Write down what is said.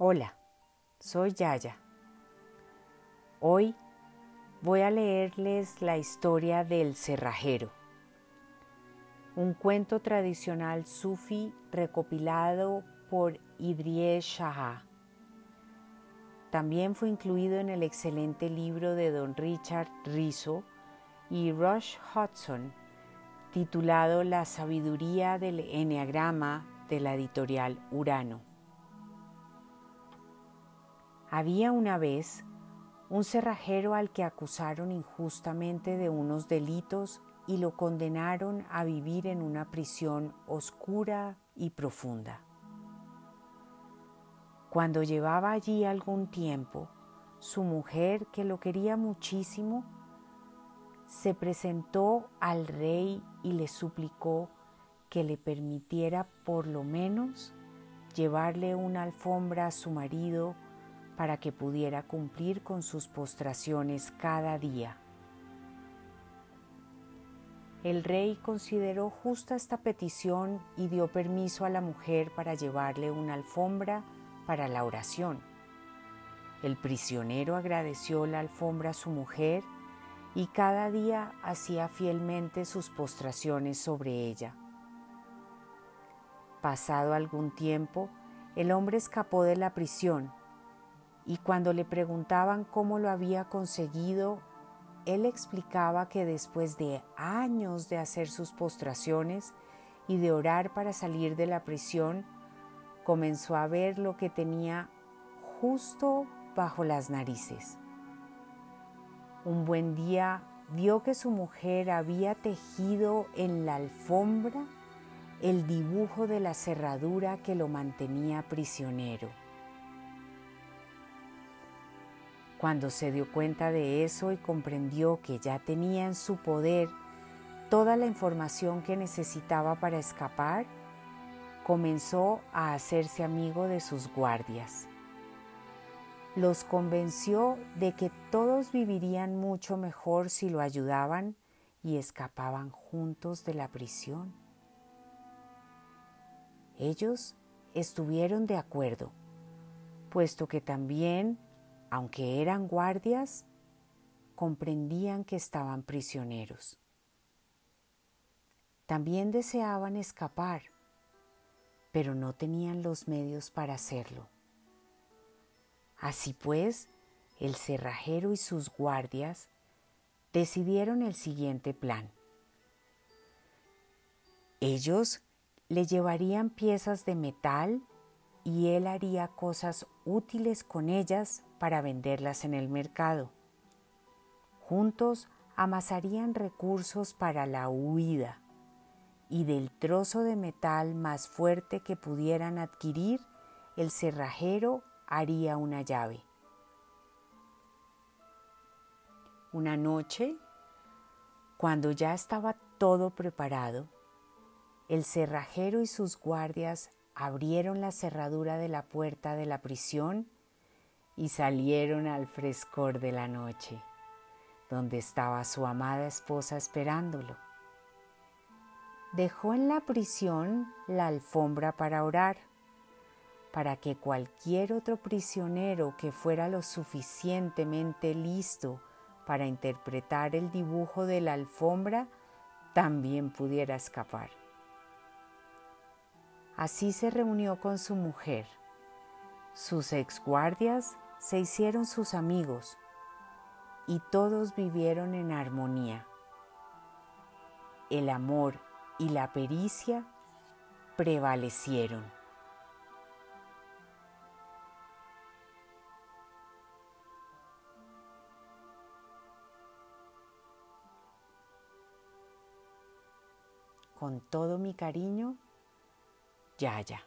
Hola, soy Yaya. Hoy voy a leerles la historia del cerrajero, un cuento tradicional sufi recopilado por Idrie Shah. También fue incluido en el excelente libro de Don Richard Rizzo y Rush Hudson, titulado La sabiduría del Enneagrama de la editorial Urano. Había una vez un cerrajero al que acusaron injustamente de unos delitos y lo condenaron a vivir en una prisión oscura y profunda. Cuando llevaba allí algún tiempo, su mujer, que lo quería muchísimo, se presentó al rey y le suplicó que le permitiera por lo menos llevarle una alfombra a su marido para que pudiera cumplir con sus postraciones cada día. El rey consideró justa esta petición y dio permiso a la mujer para llevarle una alfombra para la oración. El prisionero agradeció la alfombra a su mujer y cada día hacía fielmente sus postraciones sobre ella. Pasado algún tiempo, el hombre escapó de la prisión y cuando le preguntaban cómo lo había conseguido, él explicaba que después de años de hacer sus postraciones y de orar para salir de la prisión, comenzó a ver lo que tenía justo bajo las narices. Un buen día vio que su mujer había tejido en la alfombra el dibujo de la cerradura que lo mantenía prisionero. Cuando se dio cuenta de eso y comprendió que ya tenía en su poder toda la información que necesitaba para escapar, comenzó a hacerse amigo de sus guardias. Los convenció de que todos vivirían mucho mejor si lo ayudaban y escapaban juntos de la prisión. Ellos estuvieron de acuerdo, puesto que también aunque eran guardias, comprendían que estaban prisioneros. También deseaban escapar, pero no tenían los medios para hacerlo. Así pues, el cerrajero y sus guardias decidieron el siguiente plan. Ellos le llevarían piezas de metal y él haría cosas útiles con ellas para venderlas en el mercado. Juntos amasarían recursos para la huida y del trozo de metal más fuerte que pudieran adquirir, el cerrajero haría una llave. Una noche, cuando ya estaba todo preparado, el cerrajero y sus guardias abrieron la cerradura de la puerta de la prisión y salieron al frescor de la noche, donde estaba su amada esposa esperándolo. Dejó en la prisión la alfombra para orar, para que cualquier otro prisionero que fuera lo suficientemente listo para interpretar el dibujo de la alfombra también pudiera escapar. Así se reunió con su mujer, sus exguardias se hicieron sus amigos y todos vivieron en armonía. El amor y la pericia prevalecieron. Con todo mi cariño, Yaya.